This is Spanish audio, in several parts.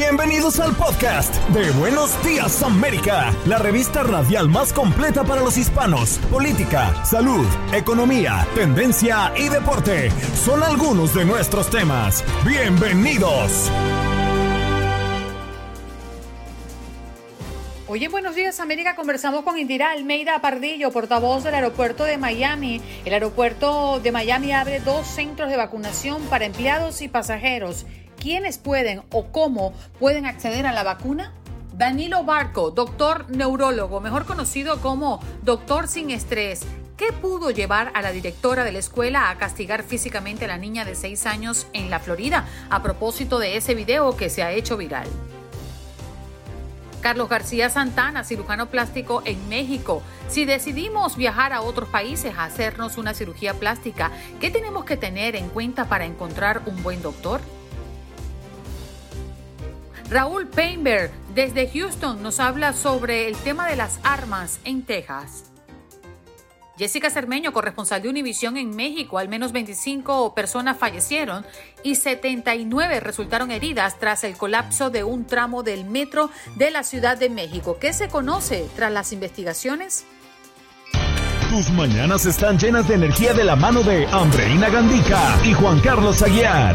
Bienvenidos al podcast de Buenos Días América, la revista radial más completa para los hispanos. Política, salud, economía, tendencia y deporte son algunos de nuestros temas. Bienvenidos. Hoy en Buenos Días América conversamos con Indira Almeida Pardillo, portavoz del aeropuerto de Miami. El aeropuerto de Miami abre dos centros de vacunación para empleados y pasajeros quiénes pueden o cómo pueden acceder a la vacuna? Danilo Barco, doctor neurólogo, mejor conocido como doctor sin estrés. ¿Qué pudo llevar a la directora de la escuela a castigar físicamente a la niña de 6 años en la Florida a propósito de ese video que se ha hecho viral? Carlos García Santana, cirujano plástico en México. Si decidimos viajar a otros países a hacernos una cirugía plástica, ¿qué tenemos que tener en cuenta para encontrar un buen doctor? Raúl Painberg desde Houston nos habla sobre el tema de las armas en Texas. Jessica Cermeño, corresponsal de Univisión en México, al menos 25 personas fallecieron y 79 resultaron heridas tras el colapso de un tramo del metro de la Ciudad de México. ¿Qué se conoce tras las investigaciones? Tus mañanas están llenas de energía de la mano de Andreina Gandica y Juan Carlos Aguiar.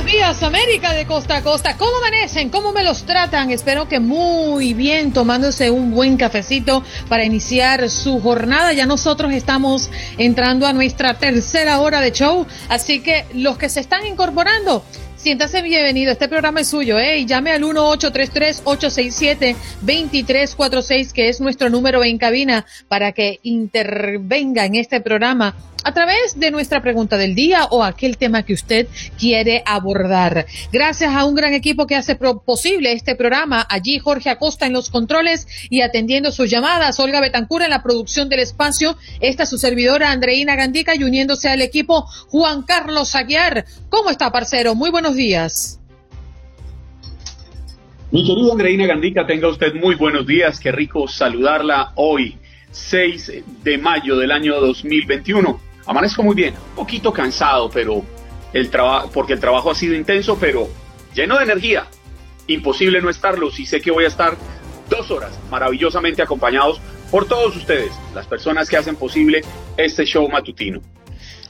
buenos días, América de costa a costa. ¿Cómo amanecen? ¿Cómo me los tratan? Espero que muy bien, tomándose un buen cafecito para iniciar su jornada. Ya nosotros estamos entrando a nuestra tercera hora de show, así que los que se están incorporando, Siéntase bienvenido, este programa es suyo, ¿eh? Y llame al 1-833-867-2346, que es nuestro número en cabina, para que intervenga en este programa a través de nuestra pregunta del día o aquel tema que usted quiere abordar. Gracias a un gran equipo que hace posible este programa, allí Jorge Acosta en los controles y atendiendo sus llamadas, Olga Betancura en la producción del espacio, esta su servidora Andreina Gandica y uniéndose al equipo Juan Carlos Aguiar. ¿Cómo está, parcero? Muy buenos días. Mi querida Andreina Gandica, tenga usted muy buenos días. Qué rico saludarla hoy, 6 de mayo del año 2021. Amanezco muy bien, un poquito cansado, pero el trabajo, porque el trabajo ha sido intenso, pero lleno de energía. Imposible no estarlo si sé que voy a estar dos horas maravillosamente acompañados por todos ustedes, las personas que hacen posible este show matutino.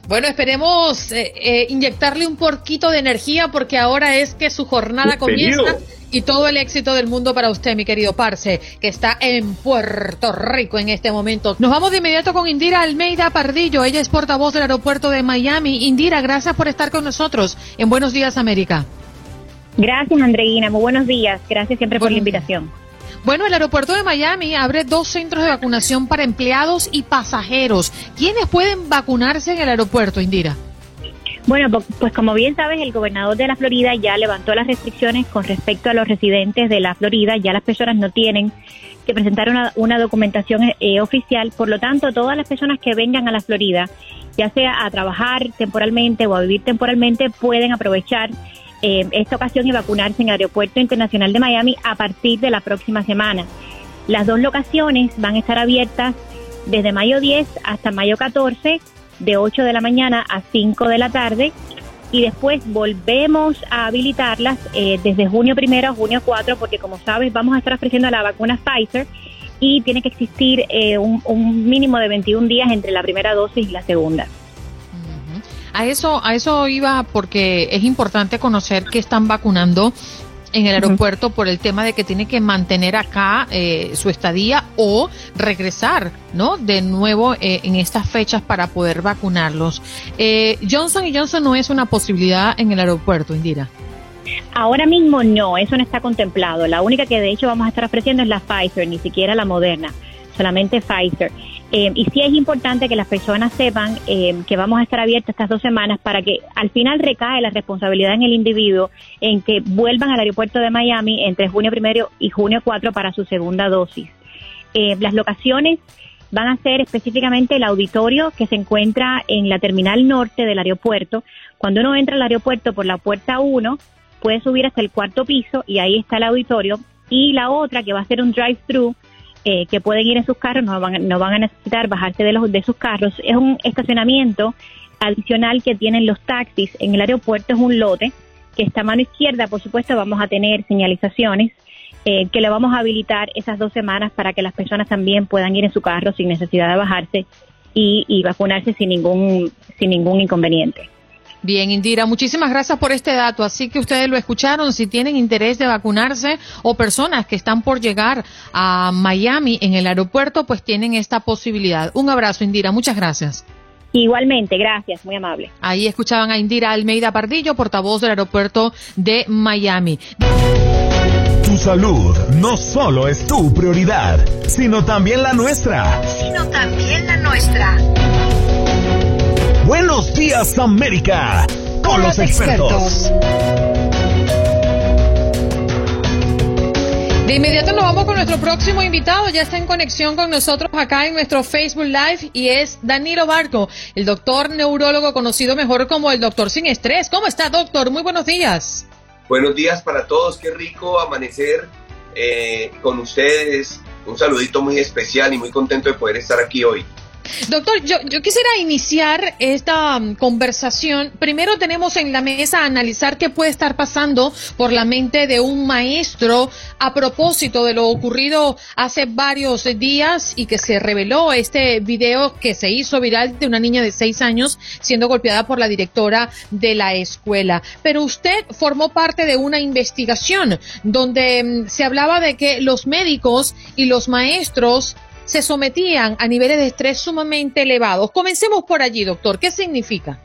Bueno, esperemos eh, eh, inyectarle un poquito de energía porque ahora es que su jornada comienza y todo el éxito del mundo para usted, mi querido Parce, que está en Puerto Rico en este momento. Nos vamos de inmediato con Indira Almeida Pardillo. Ella es portavoz del aeropuerto de Miami. Indira, gracias por estar con nosotros en Buenos Días América. Gracias, Andreina. Muy buenos días. Gracias siempre por la invitación. Bueno, el aeropuerto de Miami abre dos centros de vacunación para empleados y pasajeros. ¿Quiénes pueden vacunarse en el aeropuerto, Indira? Bueno, pues como bien sabes, el gobernador de la Florida ya levantó las restricciones con respecto a los residentes de la Florida. Ya las personas no tienen que presentar una, documentación eh, oficial. Por lo tanto, todas las personas que vengan a la Florida, ya sea a trabajar temporalmente o a vivir temporalmente, pueden aprovechar eh, esta ocasión y vacunarse en el Aeropuerto Internacional de Miami a partir de la próxima semana. Las dos locaciones van a estar abiertas desde mayo 10 hasta mayo 14 de 8 de la mañana a 5 de la tarde y después volvemos a habilitarlas eh, desde junio primero a junio 4 porque como sabes vamos a estar ofreciendo la vacuna Pfizer y tiene que existir eh, un, un, mínimo de 21 días entre la primera dosis y la segunda. A eso, a eso iba porque es importante conocer que están vacunando en el aeropuerto por el tema de que tiene que mantener acá eh, su estadía o regresar, ¿no? De nuevo eh, en estas fechas para poder vacunarlos. Eh, Johnson y Johnson no es una posibilidad en el aeropuerto, Indira. Ahora mismo no, eso no está contemplado. La única que de hecho vamos a estar ofreciendo es la Pfizer, ni siquiera la Moderna, solamente Pfizer. Eh, y sí es importante que las personas sepan eh, que vamos a estar abiertos estas dos semanas para que al final recae la responsabilidad en el individuo en que vuelvan al aeropuerto de Miami entre junio primero y junio 4 para su segunda dosis. Eh, las locaciones van a ser específicamente el auditorio que se encuentra en la terminal norte del aeropuerto. Cuando uno entra al aeropuerto por la puerta 1, puede subir hasta el cuarto piso y ahí está el auditorio. Y la otra, que va a ser un drive-thru, eh, que pueden ir en sus carros, no van, no van a necesitar bajarse de, los, de sus carros. Es un estacionamiento adicional que tienen los taxis en el aeropuerto, es un lote que está a mano izquierda, por supuesto, vamos a tener señalizaciones eh, que le vamos a habilitar esas dos semanas para que las personas también puedan ir en su carro sin necesidad de bajarse y, y vacunarse sin ningún, sin ningún inconveniente. Bien, Indira, muchísimas gracias por este dato. Así que ustedes lo escucharon. Si tienen interés de vacunarse o personas que están por llegar a Miami en el aeropuerto, pues tienen esta posibilidad. Un abrazo, Indira. Muchas gracias. Igualmente, gracias, muy amable. Ahí escuchaban a Indira Almeida Pardillo, portavoz del aeropuerto de Miami. Tu salud no solo es tu prioridad, sino también la nuestra. Sino también la nuestra. Buenos días América, con, los, expertos. De inmediato nos vamos con nuestro próximo invitado. Ya está en conexión con nosotros acá en nuestro Facebook Live y es Danilo Barco, el doctor neurólogo conocido mejor como el doctor sin estrés. ¿Cómo está, doctor? Muy buenos días. Buenos días para todos. Qué rico amanecer eh, con ustedes. Un saludito muy especial y muy contento de poder estar aquí hoy. Doctor, yo, yo quisiera iniciar esta um, conversación. Primero tenemos en la mesa analizar qué puede estar pasando por la mente de un maestro a propósito de lo ocurrido hace varios días y que se reveló este video que se hizo viral de una niña de seis años siendo golpeada por la directora de la escuela. Pero usted formó parte de una investigación donde um, se hablaba de que los médicos y los maestros se sometían a niveles de estrés sumamente elevados. Comencemos por allí, doctor. ¿Qué significa?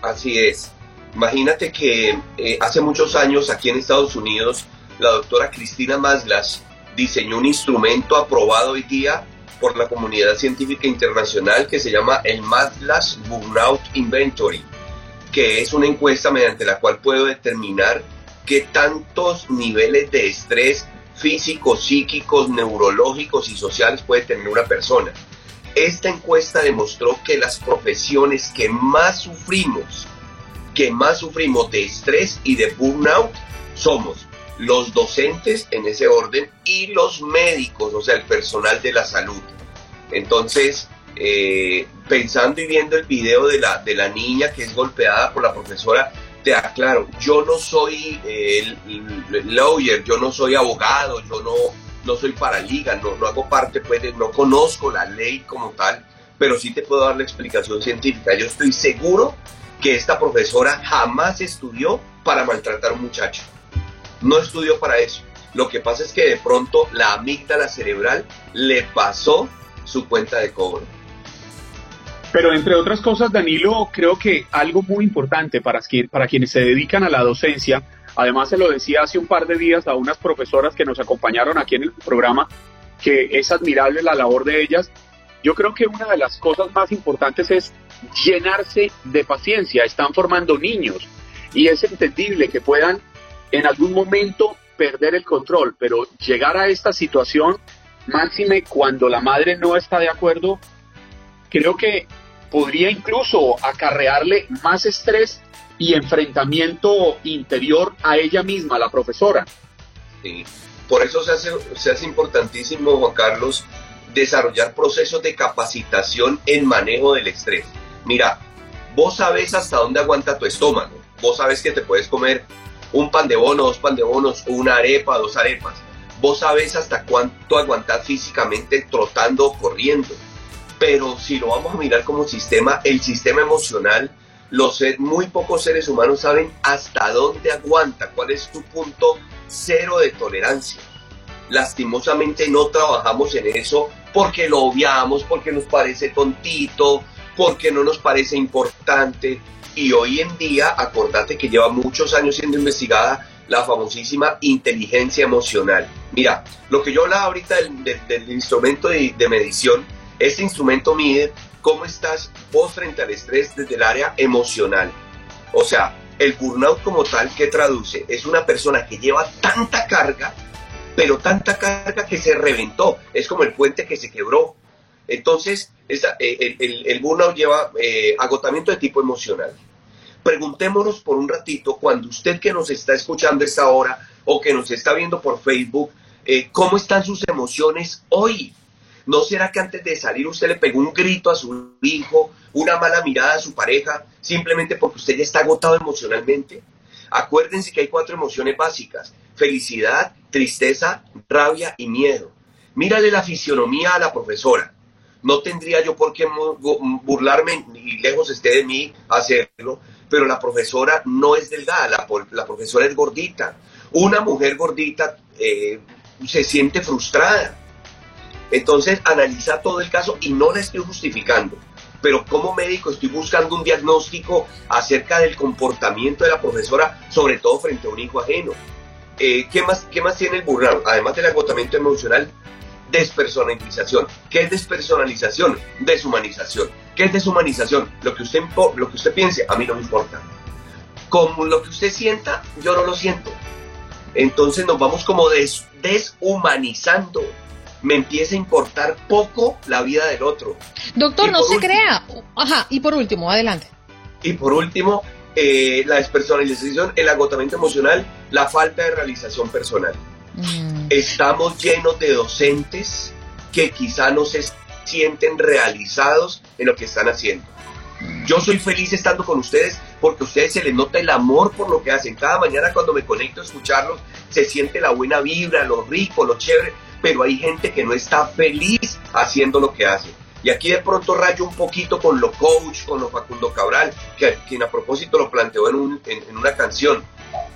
Así es. Imagínate que eh, hace muchos años aquí en Estados Unidos la doctora Cristina Maslas diseñó un instrumento aprobado hoy día por la comunidad científica internacional que se llama el Maslas Burnout Inventory, que es una encuesta mediante la cual puedo determinar qué tantos niveles de estrés físicos, psíquicos, neurológicos y sociales puede tener una persona. Esta encuesta demostró que las profesiones que más sufrimos, que más sufrimos de estrés y de burnout, somos los docentes en ese orden y los médicos, o sea, el personal de la salud. Entonces, eh, pensando y viendo el video de la, de la niña que es golpeada por la profesora, te aclaro, yo no soy eh, lawyer, yo no soy abogado, yo no, no soy paraliga, no, no hago parte, pues, no conozco la ley como tal, pero sí te puedo dar la explicación científica. Yo estoy seguro que esta profesora jamás estudió para maltratar a un muchacho. No estudió para eso. Lo que pasa es que de pronto la amígdala cerebral le pasó su cuenta de cobro. Pero entre otras cosas, Danilo, creo que algo muy importante para, quienes se dedican a la docencia, además se lo decía hace un par de días a unas profesoras que nos acompañaron aquí en el programa, que es admirable la labor de ellas. Yo creo que una de las cosas más importantes es llenarse de paciencia. Están formando niños y es entendible que puedan en algún momento perder el control, pero llegar a esta situación, máxime cuando la madre no está de acuerdo, creo que podría incluso acarrearle más estrés y enfrentamiento interior a ella misma, la profesora. Sí. Por eso se hace, se hace importantísimo, Juan Carlos, desarrollar procesos de capacitación en manejo del estrés. Mira, vos sabes hasta dónde aguanta tu estómago. Vos sabes que te puedes comer un pan de bono, dos pan de bonos, una arepa, dos arepas. Vos sabes hasta cuánto aguantar físicamente trotando corriendo pero si lo vamos a mirar como sistema, el sistema emocional los muy pocos seres humanos saben hasta dónde aguanta, cuál es tu punto cero de tolerancia. Lastimosamente no trabajamos en eso porque lo obviamos, porque nos parece tontito, porque no nos parece importante. Y hoy en día, acordate que lleva muchos años siendo investigada la famosísima inteligencia emocional. Mira, lo que yo hablaba ahorita del, instrumento de, de, medición, este instrumento mide cómo estás vos frente al estrés desde el área emocional. O sea, el burnout como tal, que traduce? Es una persona que lleva tanta carga, pero tanta carga que se reventó. Es como el puente que se quebró. Entonces, eh, el, burnout lleva eh, agotamiento de tipo emocional. Preguntémonos por un ratito, cuando usted que nos está escuchando esta hora o que nos está viendo por Facebook, eh, ¿cómo están sus emociones hoy? ¿No será que antes de salir usted le pegó un grito a su hijo, una mala mirada a su pareja, simplemente porque usted ya está agotado emocionalmente? Acuérdense que hay cuatro emociones básicas, felicidad, tristeza, rabia y miedo. Mírale la fisionomía a la profesora. No tendría yo por qué burlarme y lejos esté de mí hacerlo, pero la profesora no es delgada, la, profesora es gordita. Una mujer gordita eh, se siente frustrada entonces analiza todo el caso y no la estoy justificando, pero como médico estoy buscando un diagnóstico acerca del comportamiento de la profesora, sobre todo frente a un hijo ajeno. Eh, ¿qué, más, ¿Qué más tiene el burnout? Además del agotamiento emocional, despersonalización. ¿Qué es despersonalización? Deshumanización. ¿Qué es deshumanización? Lo que usted, lo que usted piense, a mí no me importa. Como lo que usted sienta, yo no lo siento. Entonces nos vamos como deshumanizando me empieza a importar poco la vida del otro. Doctor, no se crea. Ajá, y por último, adelante. Y por último, eh, la despersonalización, el agotamiento emocional, la falta de realización personal. Mm. Estamos llenos de docentes que quizá no se sienten realizados en lo que están haciendo. Yo soy feliz estando con ustedes porque a ustedes se les nota el amor por lo que hacen. Cada mañana cuando me conecto a escucharlos, se siente la buena vibra, lo rico, lo chévere pero hay gente que no está feliz haciendo lo que hace. Y aquí de pronto rayo un poquito con lo coach, con lo Facundo Cabral, que, quien a propósito lo planteó en, en una canción.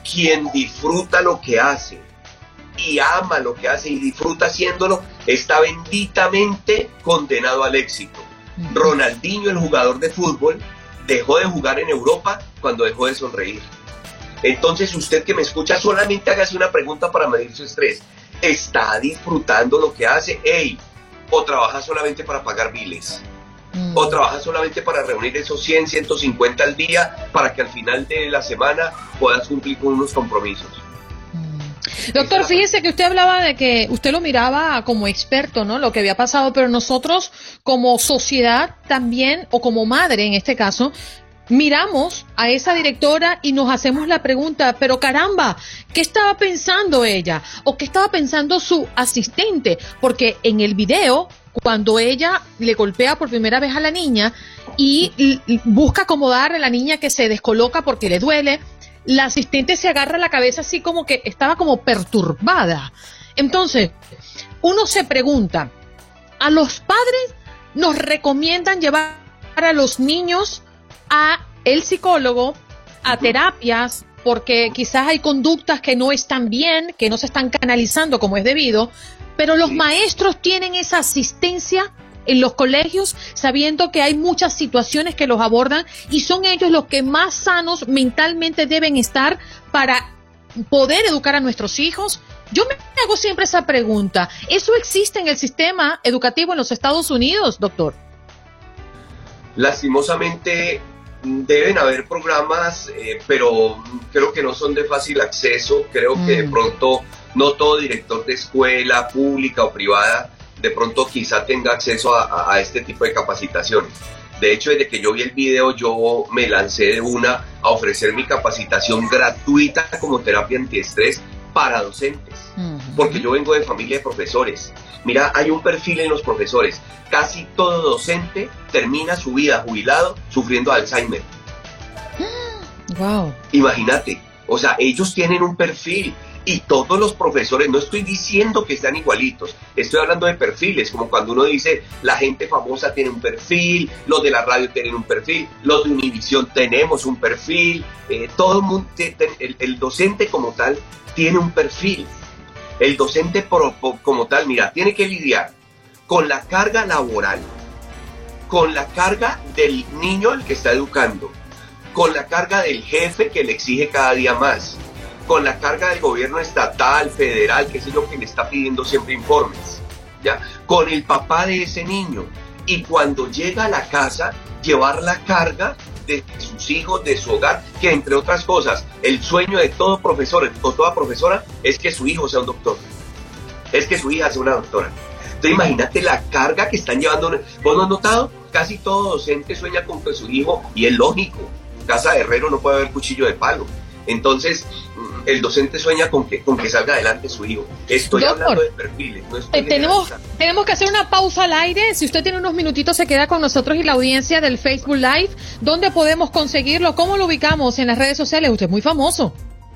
Quien disfruta lo que hace y ama lo que hace y disfruta haciéndolo, está benditamente condenado al éxito. Ronaldinho, el jugador de fútbol, dejó de jugar en Europa cuando dejó de sonreír. Entonces usted que me escucha solamente hágase una pregunta para medir su estrés está disfrutando lo que hace, ey, o trabaja solamente para pagar biles, mm. o trabaja solamente para reunir esos 100, 150 al día para que al final de la semana puedas cumplir con unos compromisos. Mm. Doctor, fíjese que usted hablaba de que usted lo miraba como experto, ¿no? Lo que había pasado, pero nosotros como sociedad también, o como madre en este caso, miramos a esa directora y nos hacemos la pregunta, pero caramba, ¿qué estaba pensando ella? ¿O qué estaba pensando su asistente? Porque en el video, cuando ella le golpea por primera vez a la niña y busca acomodar a la niña que se descoloca porque le duele, la asistente se agarra la cabeza así como que estaba como perturbada. Entonces, uno se pregunta, ¿a los padres nos recomiendan llevar a los niños a el psicólogo, a terapias, porque quizás hay conductas que no están bien, que no se están canalizando como es debido, pero los maestros tienen esa asistencia en los colegios, sabiendo que hay muchas situaciones que los abordan y son ellos los que más sanos mentalmente deben estar para poder educar a nuestros hijos. Yo me hago siempre esa pregunta. ¿Eso existe en el sistema educativo en los Estados Unidos, doctor? Lastimosamente deben haber programas, eh, pero creo que no son de fácil acceso. Creo que de mm. pronto no todo director de escuela pública o privada de pronto quizá tenga acceso a, este tipo de capacitaciones. De hecho, desde que yo vi el video, yo me lancé de una a ofrecer mi capacitación gratuita como terapia antiestrés para docentes, porque yo vengo de familia de profesores. Mira, hay un perfil en los profesores. Casi todo docente termina su vida jubilado sufriendo Alzheimer. Wow. Imagínate, o sea, ellos tienen un perfil Y todos los profesores, no estoy diciendo que sean igualitos, estoy hablando de perfiles, como cuando uno dice la gente famosa tiene un perfil, los de la radio tienen un perfil, los de Univisión tenemos un perfil, eh, todo el mundo, el, docente como tal tiene un perfil. El docente como tal, mira, tiene que lidiar con la carga laboral, con la carga del niño al que está educando, con la carga del jefe que le exige cada día más, con la carga del gobierno estatal, federal, que es lo que le está pidiendo siempre informes, ¿ya? Con el papá de ese niño. Y cuando llega a la casa, llevar la carga de sus hijos, de su hogar, que entre otras cosas, el sueño de todo profesor o toda profesora es que su hijo sea un doctor, es que su hija sea una doctora. Entonces imagínate la carga que están llevando. ¿Vos no has notado? Casi todo docente sueña con que su hijo, y es lógico, casa de herrero no puede haber cuchillo de palo. Entonces, el docente sueña con que, con que salga adelante su hijo. Estoy hablando de perfiles. Eh, tenemos, tenemos que hacer una pausa al aire. Si usted tiene unos minutitos, se queda con nosotros y la audiencia del Facebook Live. ¿Dónde podemos conseguirlo? ¿Cómo lo ubicamos en las redes sociales? Usted es muy famoso.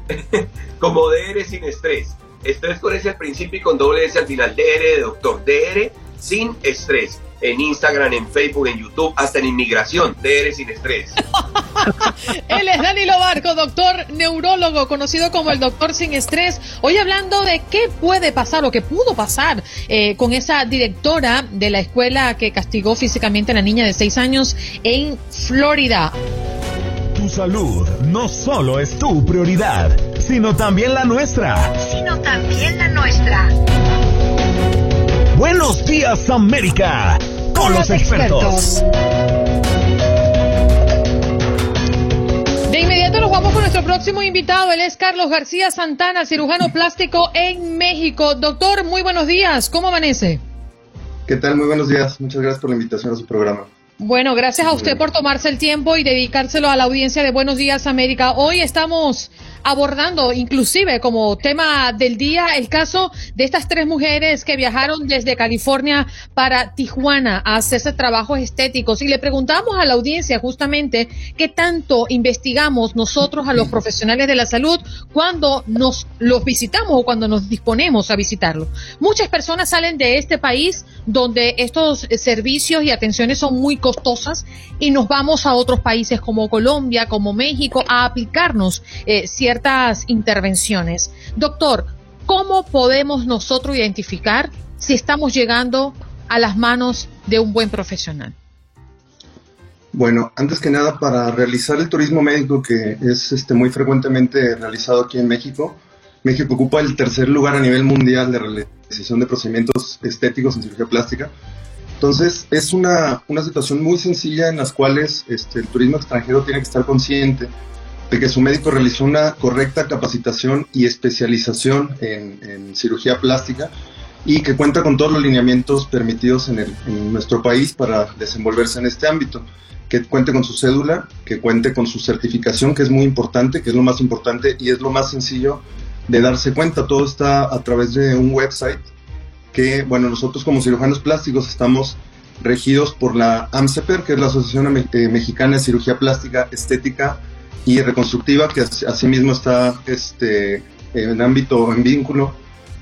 Como DR sin estrés. Estrés con ese al principio y con doble S al final. DR de doctor. DR sin estrés en Instagram, en Facebook, en YouTube, hasta en inmigración. DR sin estrés. Él es Danilo Barco, doctor neurólogo, conocido como el doctor sin estrés. Hoy hablando de qué puede pasar o qué pudo pasar eh, con esa directora de la escuela que castigó físicamente a la niña de seis años en Florida. Tu salud no solo es tu prioridad, sino también la nuestra. Sino también la nuestra. Buenos días América, con, los, expertos. De inmediato nos vamos con nuestro próximo invitado. Él es Carlos García Santana, cirujano plástico en México. Doctor, muy buenos días. ¿Cómo amanece? ¿Qué tal? Muy buenos días. Muchas gracias por la invitación a su programa. Bueno, gracias a usted por tomarse el tiempo y dedicárselo a la audiencia de Buenos Días América. Hoy estamos abordando inclusive como tema del día el caso de estas tres mujeres que viajaron desde California para Tijuana a hacerse trabajos estéticos y le preguntamos a la audiencia justamente qué tanto investigamos nosotros a los profesionales de la salud cuando nos los visitamos o cuando nos disponemos a visitarlos. Muchas personas salen de este país donde estos servicios y atenciones son muy costosas y nos vamos a otros países como Colombia, como México a aplicarnos eh, ciertas intervenciones. Doctor, ¿cómo podemos nosotros identificar si estamos llegando a las manos de un buen profesional? Bueno, antes que nada, para realizar el turismo médico, que es este, muy frecuentemente realizado aquí en México, México ocupa el tercer lugar a nivel mundial de realización de procedimientos estéticos en cirugía plástica. Entonces, es una, una situación muy sencilla en las cuales este, el turismo extranjero tiene que estar consciente de que su médico realizó una correcta capacitación y especialización en, cirugía plástica y que cuenta con todos los lineamientos permitidos en, nuestro país para desenvolverse en este ámbito, que cuente con su cédula, que cuente con su certificación, que es muy importante, que es lo más importante y es lo más sencillo de darse cuenta. Todo está a través de un website que, bueno, nosotros como cirujanos plásticos estamos regidos por la AMCEPER, que es la Asociación eh, Mexicana de Cirugía Plástica Estética y reconstructiva, que asimismo está este, en ámbito, en vínculo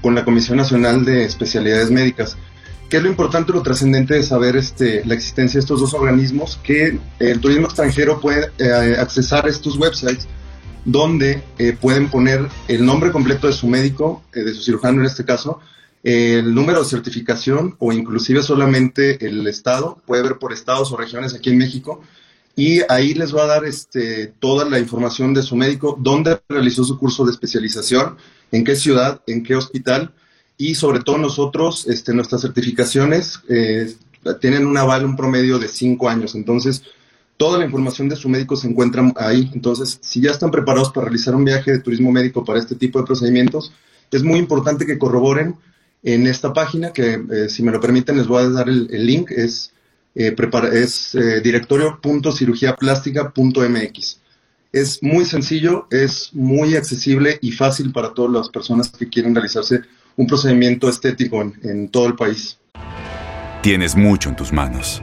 con la Comisión Nacional de Especialidades Médicas. ¿Qué es lo importante, lo trascendente de saber este, la existencia de estos dos organismos? Que el turismo extranjero puede eh, accesar estos websites donde eh, pueden poner el nombre completo de su médico, eh, de su cirujano en este caso, el número de certificación o inclusive solamente el estado, puede ver por estados o regiones aquí en México, y ahí les va a dar este, toda la información de su médico, dónde realizó su curso de especialización, en qué ciudad, en qué hospital y sobre todo nosotros, este, nuestras certificaciones eh, tienen un aval, un promedio de cinco años. Entonces, toda la información de su médico se encuentra ahí. Entonces, si ya están preparados para realizar un viaje de turismo médico para este tipo de procedimientos, es muy importante que corroboren en esta página, que eh, si me lo permiten les voy a dar el, el link, es eh, es eh, directorio.cirugiaplástica.mx. Es muy sencillo, es muy accesible y fácil para todas las personas que quieren realizarse un procedimiento estético en, en todo el país. Tienes mucho en tus manos,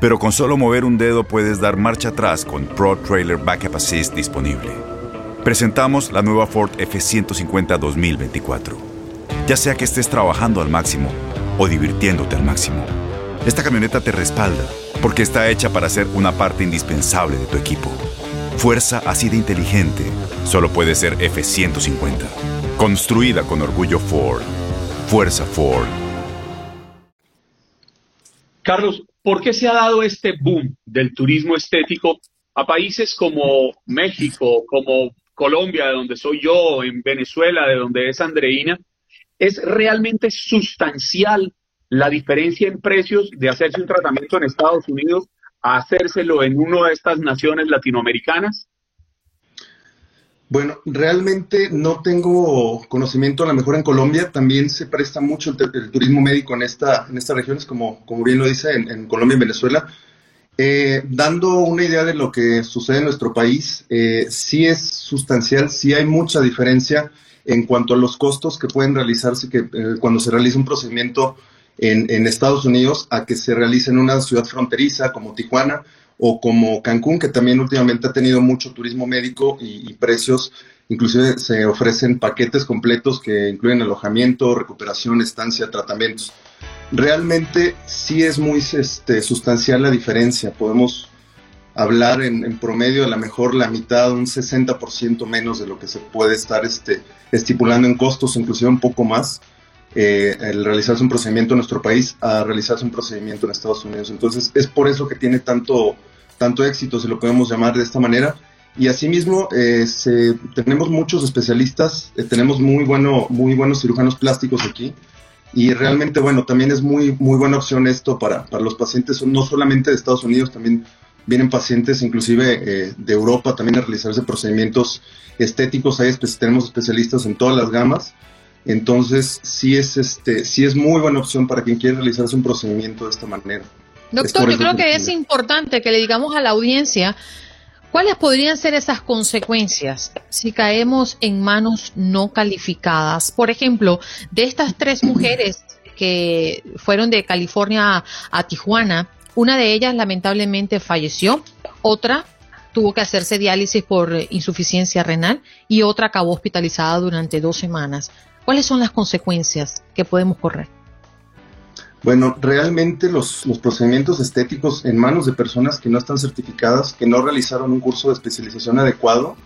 pero con solo mover un dedo puedes dar marcha atrás con Pro Trailer Backup Assist disponible Presentamos la nueva Ford F150 2024. Ya sea que estés trabajando al máximo o divirtiéndote al máximo, esta camioneta te respalda porque está hecha para ser una parte indispensable de tu equipo. Fuerza así de inteligente solo puede ser F150. Construida con orgullo Ford. Fuerza Ford. Carlos, ¿por qué se ha dado este boom del turismo estético a países como México, como Colombia, de donde soy yo, en Venezuela, de donde es Andreina? ¿Es realmente sustancial la diferencia en precios de hacerse un tratamiento en Estados Unidos a hacérselo en una de estas naciones latinoamericanas? Bueno, realmente no tengo conocimiento, a lo mejor en Colombia también se presta mucho el, turismo médico en, esta, en estas regiones, como, como bien lo dice, en, Colombia y Venezuela. Eh, dando una idea de lo que sucede en nuestro país, eh, sí es sustancial, sí hay mucha diferencia en cuanto a los costos que pueden realizarse que, eh, cuando se realiza un procedimiento en, en, Estados Unidos a que se realice en una ciudad fronteriza como Tijuana o como Cancún, que también últimamente ha tenido mucho turismo médico y, precios, inclusive se ofrecen paquetes completos que incluyen alojamiento, recuperación, estancia, tratamientos. Realmente sí es muy este, sustancial la diferencia. Podemos hablar en, promedio de la mejor la mitad, un 60% menos de lo que se puede estar este, estipulando en costos, inclusive un poco más. Eh, el realizarse un procedimiento en nuestro país a realizarse un procedimiento en Estados Unidos. Entonces es por eso que tiene tanto, tanto éxito, si lo podemos llamar de esta manera. Y asimismo, eh, tenemos muchos especialistas, eh, tenemos muy, bueno, muy buenos cirujanos plásticos aquí. Y realmente, bueno, también es muy, muy buena opción esto para, para los pacientes, no solamente de Estados Unidos, también vienen pacientes inclusive de Europa también a realizarse procedimientos estéticos. Ahí tenemos especialistas en todas las gamas entonces, sí es, este, sí es muy buena opción para quien quiere realizarse un procedimiento de esta manera. Doctor, yo creo que es importante que le digamos a la audiencia cuáles podrían ser esas consecuencias si caemos en manos no calificadas. Por ejemplo, de estas tres mujeres que fueron de California a Tijuana, una de ellas lamentablemente falleció, otra tuvo que hacerse diálisis por insuficiencia renal y otra acabó hospitalizada durante dos semanas. ¿Cuáles son las consecuencias que podemos correr? Bueno, realmente los, procedimientos estéticos en manos de personas que no están certificadas, que no realizaron un curso de especialización adecuado,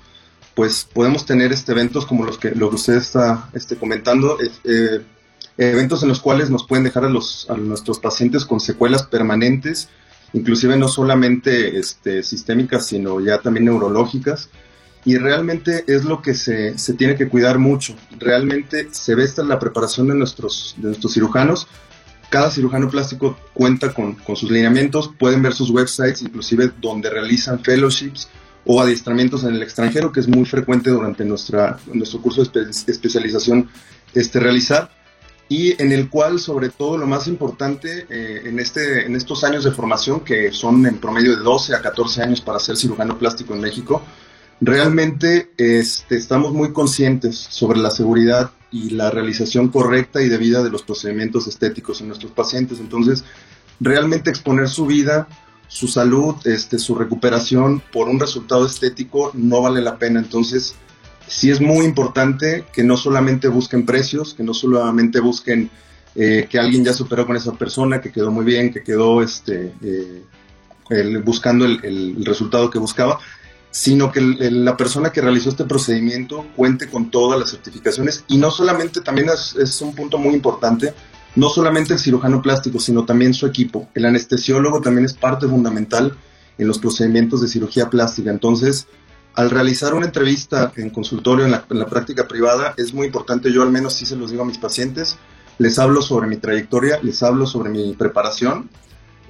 pues podemos tener este, eventos como los que, lo que usted está este, comentando, eh, eventos en los cuales nos pueden dejar a, los, a nuestros pacientes con secuelas permanentes, inclusive no solamente este, sistémicas, sino ya también neurológicas y realmente es lo que se, se, tiene que cuidar mucho. Realmente se ve esta la preparación de nuestros, de nuestros cirujanos. Cada cirujano plástico cuenta con, con, sus lineamientos, pueden ver sus websites, inclusive donde realizan fellowships o adiestramientos en el extranjero, que es muy frecuente durante nuestra, nuestro curso de especialización este, realizar, y en el cual, sobre todo, lo más importante eh, en, este, en estos años de formación, que son en promedio de 12 a 14 años para ser cirujano plástico en México, Realmente este, estamos muy conscientes sobre la seguridad y la realización correcta y debida de los procedimientos estéticos en nuestros pacientes. Entonces, realmente exponer su vida, su salud, este, su recuperación por un resultado estético no vale la pena. Entonces, sí es muy importante que no solamente busquen precios, que no solamente busquen eh, que alguien ya superó con esa persona, que quedó muy bien, que quedó este, eh, buscando el resultado que buscaba, sino que la persona que realizó este procedimiento cuente con todas las certificaciones y no solamente, también es, un punto muy importante, no solamente el cirujano plástico, sino también su equipo. El anestesiólogo también es parte fundamental en los procedimientos de cirugía plástica. Entonces, al realizar una entrevista en consultorio, en la, en la práctica privada, es muy importante, yo al menos sí se los digo a mis pacientes, les hablo sobre mi trayectoria, les hablo sobre mi preparación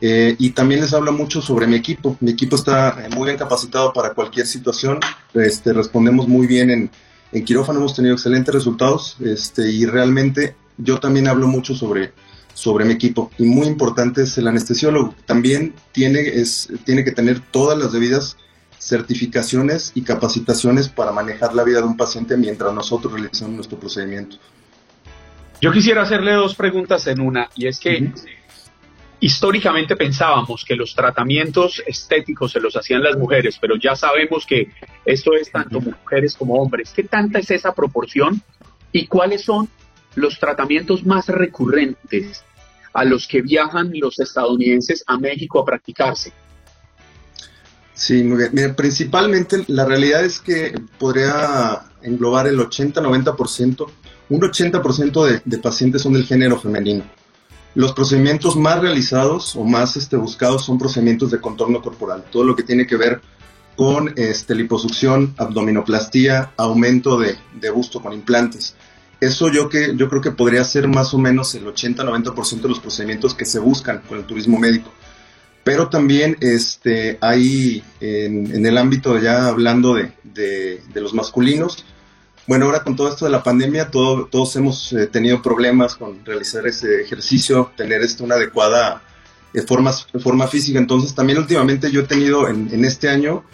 eh, y también les hablo mucho sobre mi equipo. Mi equipo está eh, muy bien capacitado para cualquier situación. Este, respondemos muy bien en, en quirófano, hemos tenido excelentes resultados. Este, y realmente yo también hablo mucho sobre, sobre mi equipo. Y muy importante es el anestesiólogo. También tiene, es, tiene que tener todas las debidas certificaciones y capacitaciones para manejar la vida de un paciente mientras nosotros realizamos nuestro procedimiento. Yo quisiera hacerle dos preguntas en una, y es que históricamente pensábamos que los tratamientos estéticos se los hacían las mujeres, pero ya sabemos que esto es tanto mujeres como hombres. ¿Qué tanta es esa proporción? ¿Y cuáles son los tratamientos más recurrentes a los que viajan los estadounidenses a México a practicarse? Sí, muy bien. principalmente la realidad es que podría englobar el 80-90%, un 80% de, de pacientes son del género femenino los procedimientos más realizados o más este, buscados son procedimientos de contorno corporal, todo lo que tiene que ver con este, liposucción, abdominoplastía, aumento de, busto con implantes. Eso yo, que, yo creo que podría ser más o menos el 80-90% de los procedimientos que se buscan con el turismo médico. Pero también este, hay en, el ámbito ya hablando de, de los masculinos, bueno, ahora con todo esto de la pandemia, todos hemos eh, tenido problemas con realizar ese ejercicio, tener este, una adecuada eh, forma, forma física. Entonces, también últimamente yo he tenido en, este año,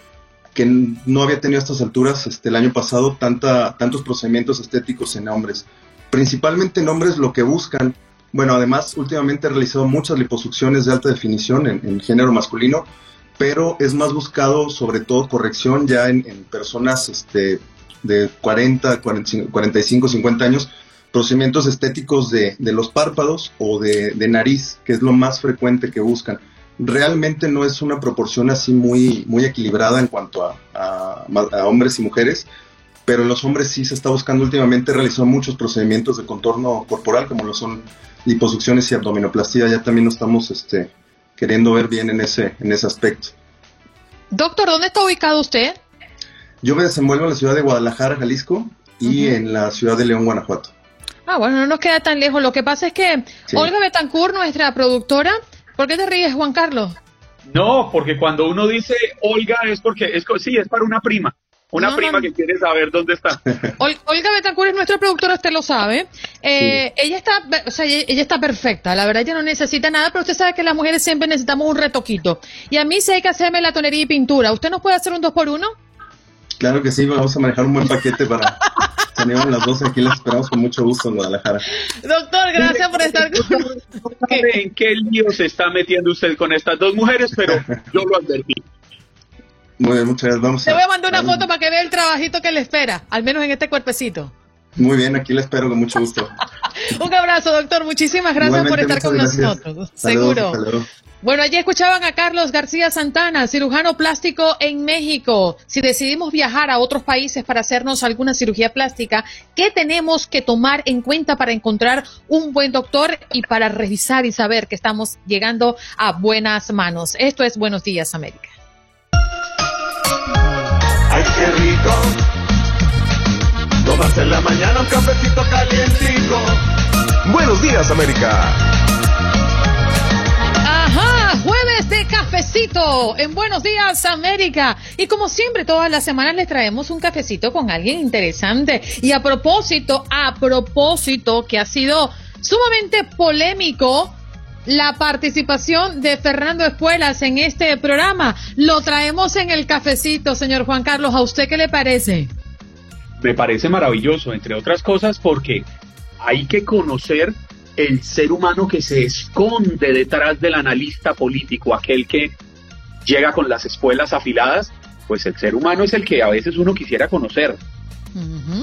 que no había tenido a estas alturas, este, el año pasado, tanta, tantos procedimientos estéticos en hombres. Principalmente en hombres lo que buscan, bueno, además últimamente he realizado muchas liposucciones de alta definición en, género masculino, pero es más buscado sobre todo corrección ya en, en personas este, de 40, 45, 50 años, procedimientos estéticos de, los párpados o de, nariz, que es lo más frecuente que buscan. Realmente no es una proporción así muy, muy equilibrada en cuanto a, a, hombres y mujeres, pero en los hombres sí se está buscando últimamente realizar muchos procedimientos de contorno corporal, como lo son liposucciones y abdominoplastía. Ya también lo estamos este, queriendo ver bien en ese, en ese aspecto. Doctor, ¿dónde está ubicado usted? Yo me desenvuelvo en la ciudad de Guadalajara, Jalisco, y en la ciudad de León, Guanajuato. Ah, bueno, no nos queda tan lejos. Lo que pasa es que Olga Betancourt, nuestra productora, ¿por qué te ríes, Juan Carlos? No, porque cuando uno dice Olga es porque es sí, es para una prima. Una prima que quiere saber dónde está. Olga Betancourt es nuestra productora, usted lo sabe. Eh, ella está, o sea, ella, está perfecta. La verdad, ella no necesita nada, pero usted sabe que las mujeres siempre necesitamos un retoquito. Y a mí sí hay que hacerme la tonería y pintura. ¿Usted nos puede hacer un dos por uno? Claro que sí, vamos a manejar un buen paquete para tener las dos aquí, las esperamos con mucho gusto en Guadalajara. Doctor, gracias por estar con nosotros. en qué lío se está metiendo usted con estas dos mujeres, pero yo lo advertí. Muy bien, muchas gracias. Vamos Te voy a mandar una foto para que vea el trabajito que le espera, al menos en este cuerpecito. Muy bien, aquí le espero con mucho gusto. un abrazo, doctor. Muchísimas gracias por estar con nosotros. Seguro. Bueno, allí escuchaban a Carlos García Santana, cirujano plástico en México. Si decidimos viajar a otros países para hacernos alguna cirugía plástica, ¿qué tenemos que tomar en cuenta para encontrar un buen doctor y para revisar y saber que estamos llegando a buenas manos? Esto es Buenos Días, América. Ay, qué rico. Tomarse en la mañana un cafecito calientito. Buenos Días, América jueves de cafecito en Buenos Días América. Y como siempre, todas las semanas les traemos un cafecito con alguien interesante. Y a propósito, a propósito, que ha sido sumamente polémico la participación de Fernando Espuelas en este programa. Lo traemos en el cafecito, señor Juan Carlos. ¿A usted qué le parece? Me parece maravilloso, entre otras cosas, porque hay que conocer el ser humano que se esconde detrás del analista político, aquel que llega con las espuelas afiladas, pues el ser humano es el que a veces uno quisiera conocer.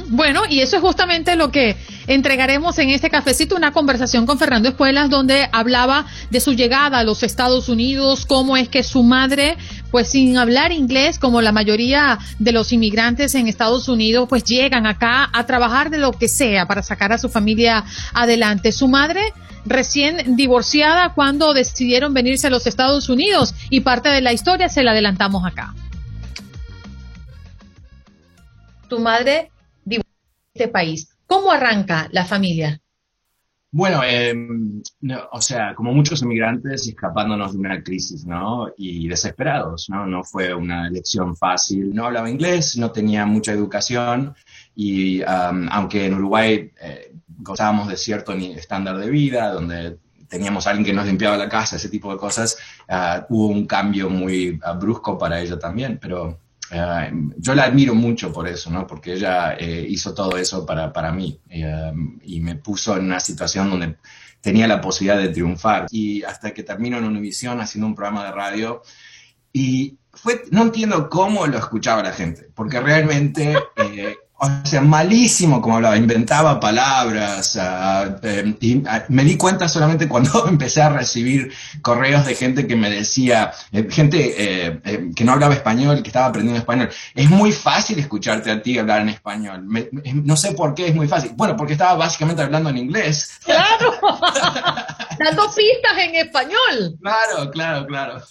Bueno, y eso es justamente lo que entregaremos en este cafecito, una conversación con Fernando Espuelas, donde hablaba de su llegada a los Estados Unidos, cómo es que su madre, pues sin hablar inglés, como la mayoría de los inmigrantes en Estados Unidos, pues llegan acá a trabajar de lo que sea para sacar a su familia adelante. Su madre recién divorciada cuando decidieron venirse a los Estados Unidos y parte de la historia se la adelantamos acá. Tu madre en este país. ¿Cómo arranca la familia? Bueno, em, o sea, como muchos inmigrantes escapándonos de una crisis, ¿no? Y desesperados, ¿no? No fue una elección fácil. No hablaba inglés, no tenía mucha educación y aunque en Uruguay eh, gozábamos de cierto estándar de vida, donde teníamos alguien que nos limpiaba la casa, ese tipo de cosas, ah, hubo un cambio muy ah, brusco para ella también, pero eh, yo la admiro mucho por eso, ¿no? Porque ella eh, hizo todo eso para, para mí eh, y me puso en una situación donde tenía la posibilidad de triunfar. Y hasta que termino en Univision haciendo un programa de radio y fue, no entiendo cómo lo escuchaba la gente, porque realmente eh, o sea, malísimo como hablaba, inventaba palabras. Em, y me di cuenta solamente cuando empecé a recibir correos de gente que me decía, eh, gente eh, eh, que no hablaba español, que estaba aprendiendo español. Es muy fácil escucharte a ti hablar en español. no sé por qué es muy fácil. Bueno, porque estaba básicamente hablando en inglés. Claro. Dando pistas en español. Claro, claro, claro.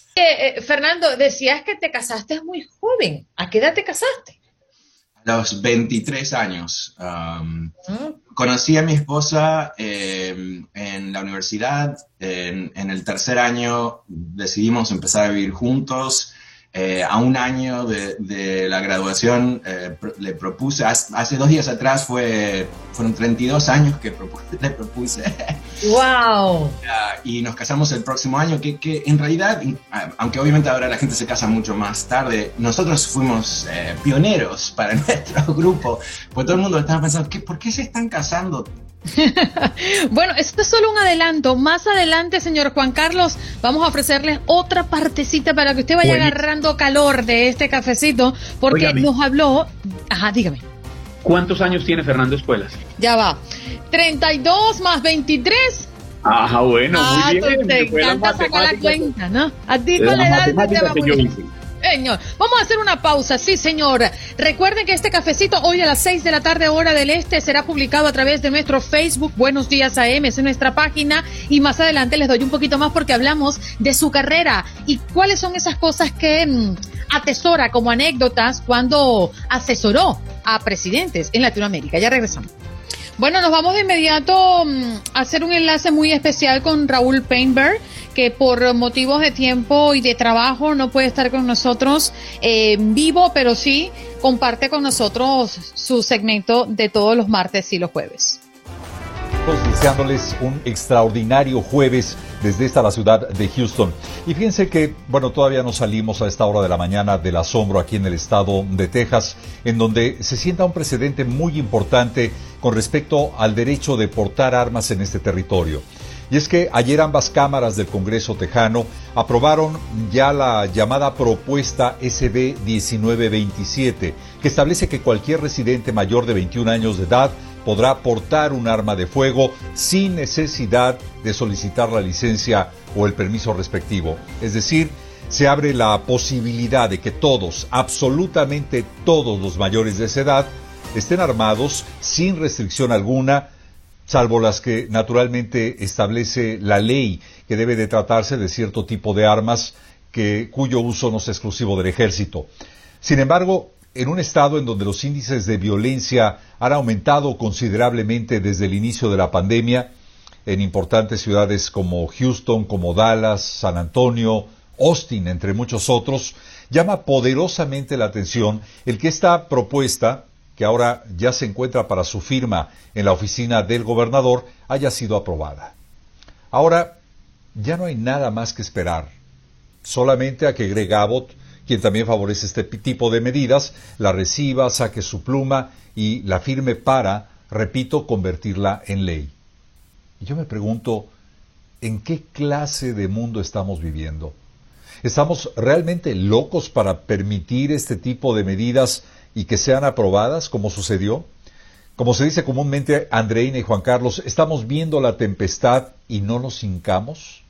Fernando, decías que te casaste muy joven. ¿A qué edad te casaste? Los 23 años. Um, conocí a mi esposa em, en la universidad. En, en, el tercer año decidimos empezar a vivir juntos. Eh, a un año de, la graduación eh, le propuse, hace, dos días atrás fue, fueron 32 años que le propuse. ¡Wow! y nos casamos el próximo año, que, que, en realidad, aunque obviamente ahora la gente se casa mucho más tarde, nosotros fuimos eh, pioneros para nuestro grupo, porque todo el mundo estaba pensando, ¿qué, ¿por qué se están casando bueno, esto es solo un adelanto. Más adelante, señor Juan Carlos, vamos a ofrecerles otra partecita para que usted vaya agarrando calor de este cafecito, porque nos habló. Ajá, dígame. ¿Cuántos años tiene Fernando Escuelas? Ya va. 32 más 23. Ajá, bueno, muy ah, bien. Te encanta sacar la cuenta, ¿no? A ti con la edad te va muy bien. Señor, vamos a hacer una pausa, sí, señor. Recuerden que este cafecito hoy a las 6 de la tarde, hora del este, será publicado a través de nuestro Facebook, Buenos Días AM, es nuestra página. Y más adelante les doy un poquito más porque hablamos de su carrera y cuáles son esas cosas que mm, atesora como anécdotas cuando asesoró a presidentes en Latinoamérica. Ya regresamos. Bueno, nos vamos de inmediato mm, a hacer un enlace muy especial con Raúl Painberg que por motivos de tiempo y de trabajo no puede estar con nosotros eh, vivo, pero sí comparte con nosotros su segmento de todos los martes y los jueves. Deseándoles un extraordinario jueves desde esta la ciudad de Houston. Y fíjense que, bueno, todavía no salimos a esta hora de la mañana del asombro aquí en el estado de Texas, en donde se sienta un precedente muy importante con respecto al derecho de portar armas en este territorio. Y es que ayer ambas cámaras del Congreso tejano aprobaron ya la llamada propuesta SB 1927, que establece que cualquier residente mayor de 21 años de edad podrá portar un arma de fuego sin necesidad de solicitar la licencia o el permiso respectivo. Es decir, se abre la posibilidad de que todos, absolutamente todos los mayores de esa edad, estén armados sin restricción alguna salvo las que naturalmente establece la ley que debe de tratarse de cierto tipo de armas que, cuyo uso no es exclusivo del ejército. Sin embargo, en un estado en donde los índices de violencia han aumentado considerablemente desde el inicio de la pandemia, en importantes ciudades como Houston, como Dallas, San Antonio, Austin, entre muchos otros, llama poderosamente la atención el que esta propuesta, que ahora ya se encuentra para su firma en la oficina del gobernador, haya sido aprobada. Ahora, ya no hay nada más que esperar, solamente a que Greg Abbott, quien también favorece este tipo de medidas, la reciba, saque su pluma y la firme para, repito, convertirla en ley. Y yo me pregunto, ¿en qué clase de mundo estamos viviendo? ¿Estamos realmente locos para permitir este tipo de medidas y que sean aprobadas, como sucedió? Como se dice comúnmente, Andreina y Juan Carlos, ¿estamos viendo la tempestad y no nos hincamos?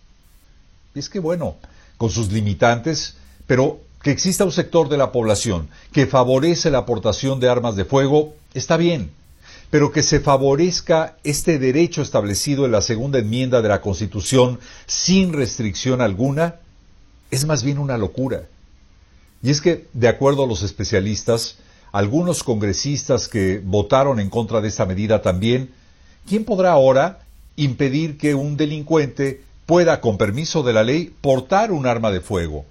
Y es que bueno, con sus limitantes, pero que exista un sector de la población que favorece la aportación de armas de fuego, está bien, pero que se favorezca este derecho establecido en la segunda enmienda de la Constitución sin restricción alguna, es más bien una locura. Y es que, de acuerdo a los especialistas, algunos congresistas que votaron en contra de esta medida también, ¿quién podrá ahora impedir que un delincuente pueda, con permiso de la ley, portar un arma de fuego?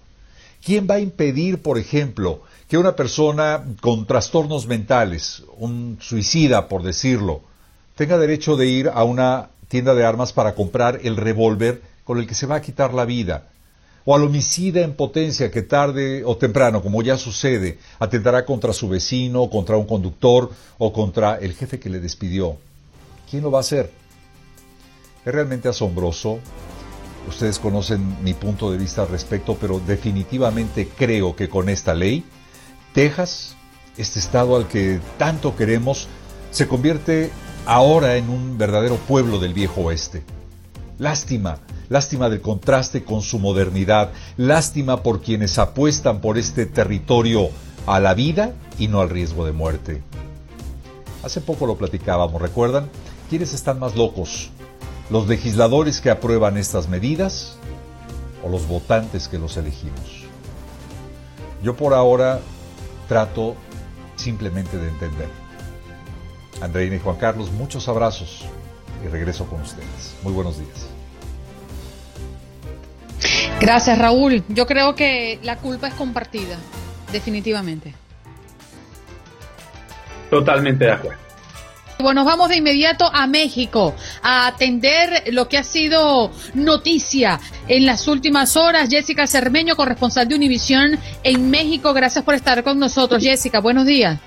¿Quién va a impedir, por ejemplo, que una persona con trastornos mentales, un suicida, por decirlo, tenga derecho de ir a una tienda de armas para comprar el revólver con el que se va a quitar la vida? O al homicida en potencia que tarde o temprano, como ya sucede, atentará contra su vecino, contra un conductor o contra el jefe que le despidió. ¿Quién lo va a hacer? Es realmente asombroso. Ustedes conocen mi punto de vista al respecto, pero definitivamente creo que con esta ley, Texas, este estado al que tanto queremos, se convierte ahora en un verdadero pueblo del viejo oeste. Lástima, lástima del contraste con su modernidad, lástima por quienes apuestan por este territorio a la vida y no al riesgo de muerte. Hace poco lo platicábamos, ¿recuerdan? ¿Quiénes están más locos? ¿Los legisladores que aprueban estas medidas o los votantes que los elegimos? Yo por ahora trato simplemente de entender. Andreina y Juan Carlos, muchos abrazos y regreso con ustedes. Muy buenos días. Gracias, Raúl. Yo creo que la culpa es compartida, definitivamente. Totalmente de acuerdo. Bueno, nos vamos de inmediato a México a atender lo que ha sido noticia en las últimas horas. Jessica Cermeño, corresponsal de Univisión en México. Gracias por estar con nosotros. Jessica, buenos días.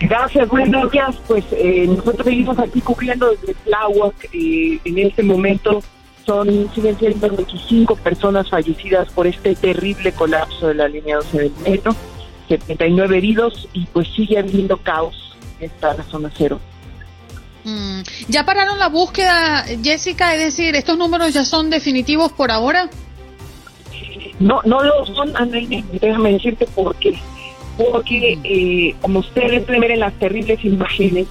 Gracias, buenos días. Pues eh, nosotros seguimos aquí cubriendo desde Tláhuac. Eh, en este momento son siguen siendo 25 personas fallecidas por este terrible colapso de la línea 12 del metro, 79 heridos y pues sigue habiendo caos en esta zona cero. Mm, ¿Ya pararon la búsqueda, Jessica? Es decir, ¿estos números ya son definitivos por ahora? No, no lo son, déjame decirte por qué. Porque, eh, como ustedes pueden ver en las terribles imágenes,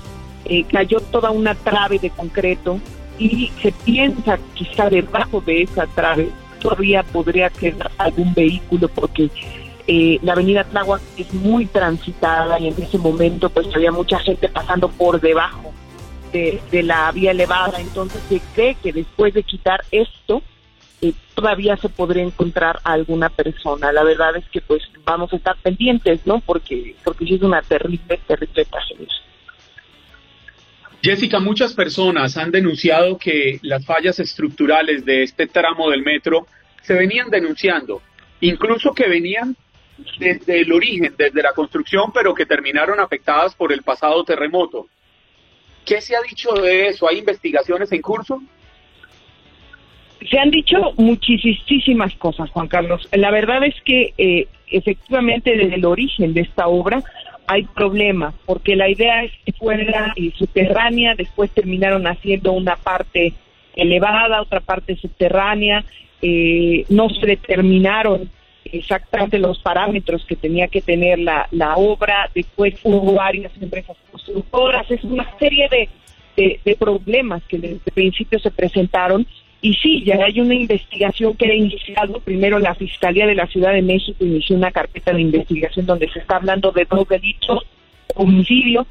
eh, cayó toda una trave de concreto y se piensa quizá debajo de esa trave todavía podría quedar algún vehículo porque eh, la avenida Tláhuac es muy transitada y en ese momento pues había mucha gente pasando por debajo de, la vía elevada, entonces se cree que después de quitar esto eh, todavía se podría encontrar alguna persona. La verdad es que pues vamos a estar pendientes, ¿no? Porque porque es una terrible, terrible tragedia. Jessica, muchas personas han denunciado que las fallas estructurales de este tramo del metro se venían denunciando, incluso que venían desde el origen, desde la construcción, pero que terminaron afectadas por el pasado terremoto. ¿Qué se ha dicho de eso? ¿Hay investigaciones en curso? Se han dicho muchísimas cosas, Juan Carlos. La verdad es que eh, efectivamente desde el origen de esta obra hay problemas, porque la idea es que fuera eh, subterránea, después terminaron haciendo una parte elevada, otra parte subterránea, eh, no se determinaron exactamente los parámetros que tenía que tener la, la obra, después hubo varias empresas constructoras, es una serie de, de problemas que desde el principio se presentaron y sí, ya hay una investigación que ha iniciado. Primero la Fiscalía de la Ciudad de México inició una carpeta de investigación donde se está hablando de dos delitos, homicidio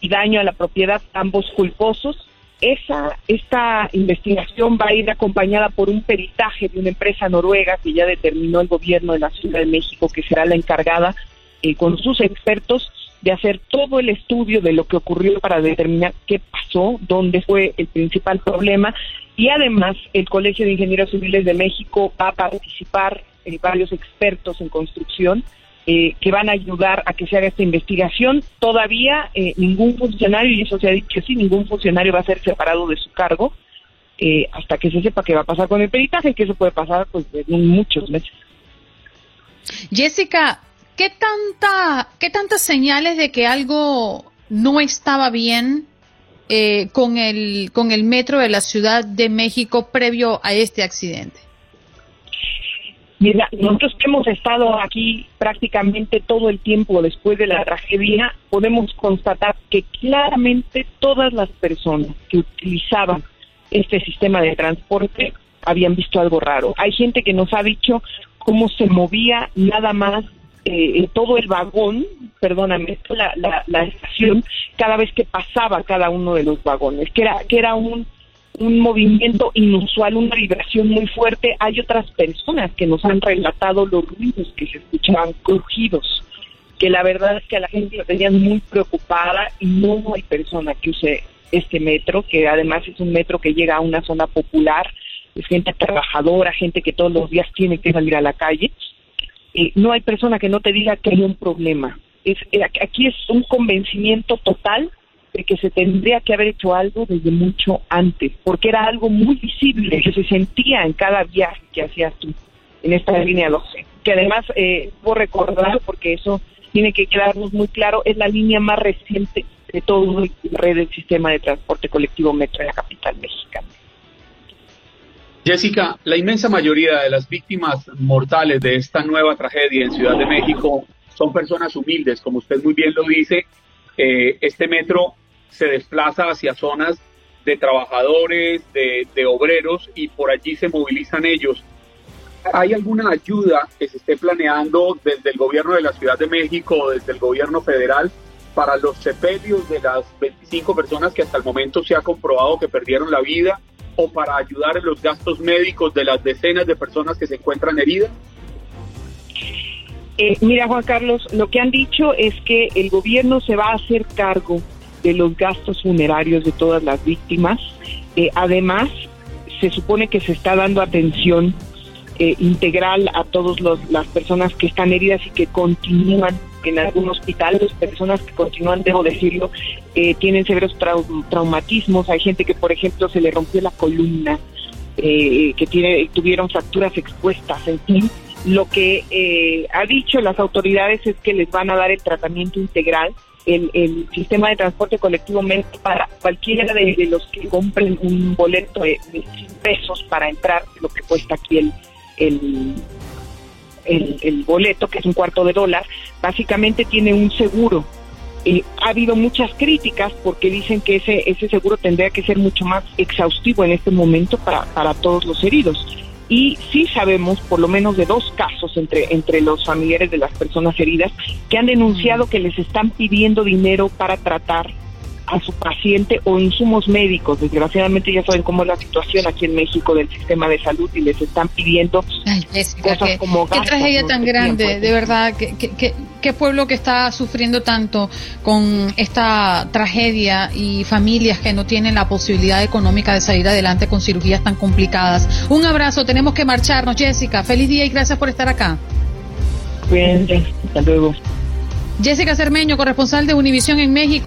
y daño a la propiedad, ambos culposos. Esa, esta investigación va a ir acompañada por un peritaje de una empresa noruega que ya determinó el gobierno de la Ciudad de México que será la encargada eh, con sus expertos de hacer todo el estudio de lo que ocurrió para determinar qué pasó, dónde fue el principal problema y además el Colegio de Ingenieros Civiles de México va a participar eh, varios expertos en construcción eh, que van a ayudar a que se haga esta investigación. Todavía eh, ningún funcionario, y eso se ha dicho sí, ningún funcionario va a ser separado de su cargo hasta que se sepa qué va a pasar con el peritaje, que eso puede pasar pues en muchos meses. Jessica, ¿qué, tanta, ¿qué tantas señales de que algo no estaba bien eh, con, el, con el metro de la Ciudad de México previo a este accidente? Mira, nosotros que hemos estado aquí prácticamente todo el tiempo después de la tragedia, podemos constatar que claramente todas las personas que utilizaban este sistema de transporte habían visto algo raro. Hay gente que nos ha dicho cómo se movía nada más eh, todo el vagón, perdóname, la, la, estación, cada vez que pasaba cada uno de los vagones, que era, que era un, un movimiento inusual, una vibración muy fuerte. Hay otras personas que nos han relatado los ruidos que se escuchaban, crujidos, que la verdad es que a la gente lo tenían muy preocupada y no hay persona que use este metro, que además es un metro que llega a una zona popular, es gente trabajadora, gente que todos los días tiene que salir a la calle eh, no hay persona que no te diga que hay un problema. Es, eh, aquí es un convencimiento total de que se tendría que haber hecho algo desde mucho antes, porque era algo muy visible, que se sentía en cada viaje que hacías tú en esta línea 12, que además, eh, por recordar, porque eso tiene que quedarnos muy claro, es la línea más reciente de todo el red del sistema de transporte colectivo metro de la capital mexicana. Jessica, la inmensa mayoría de las víctimas mortales de esta nueva tragedia en Ciudad de México son personas humildes, como usted muy bien lo dice. Eh, este metro se desplaza hacia zonas de trabajadores, de, de obreros y por allí se movilizan ellos. ¿Hay alguna ayuda que se esté planeando desde el gobierno de la Ciudad de México desde el gobierno federal para los sepelios de las 25 personas que hasta el momento se ha comprobado que perdieron la vida o para ayudar en los gastos médicos de las decenas de personas que se encuentran heridas? Eh, mira, Juan Carlos, lo que han dicho es que el gobierno se va a hacer cargo de los gastos funerarios de todas las víctimas. Eh, además, se supone que se está dando atención eh, integral a todas las personas que están heridas y que continúan en algún hospital, las personas que continúan, debo decirlo, eh, tienen severos traumatismos. Hay gente que, por ejemplo, se le rompió la columna, eh, que tiene, tuvieron fracturas expuestas, en fin. Lo que eh, ha dicho las autoridades es que les van a dar el tratamiento integral el, el sistema de transporte colectivo para cualquiera de, los que compren un boleto de, de pesos para entrar, lo que cuesta aquí el, el, boleto, que es un cuarto de dólar, básicamente tiene un seguro. Eh, ha habido muchas críticas porque dicen que ese, ese seguro tendría que ser mucho más exhaustivo en este momento para, para todos los heridos. Y sí sabemos por lo menos de dos casos entre, entre los familiares de las personas heridas que han denunciado que les están pidiendo dinero para tratar a su paciente o insumos médicos. Desgraciadamente ya saben cómo es la situación aquí en México del sistema de salud y les están pidiendo cosas como Qué tragedia tan grande, de verdad. Qué, pueblo que está sufriendo tanto con esta tragedia y familias que no tienen la posibilidad económica de salir adelante con cirugías tan complicadas. Un abrazo, tenemos que marcharnos, Jessica. Feliz día y gracias por estar acá. Cuídense, hasta luego. Jessica Cermeño, corresponsal de Univisión en México.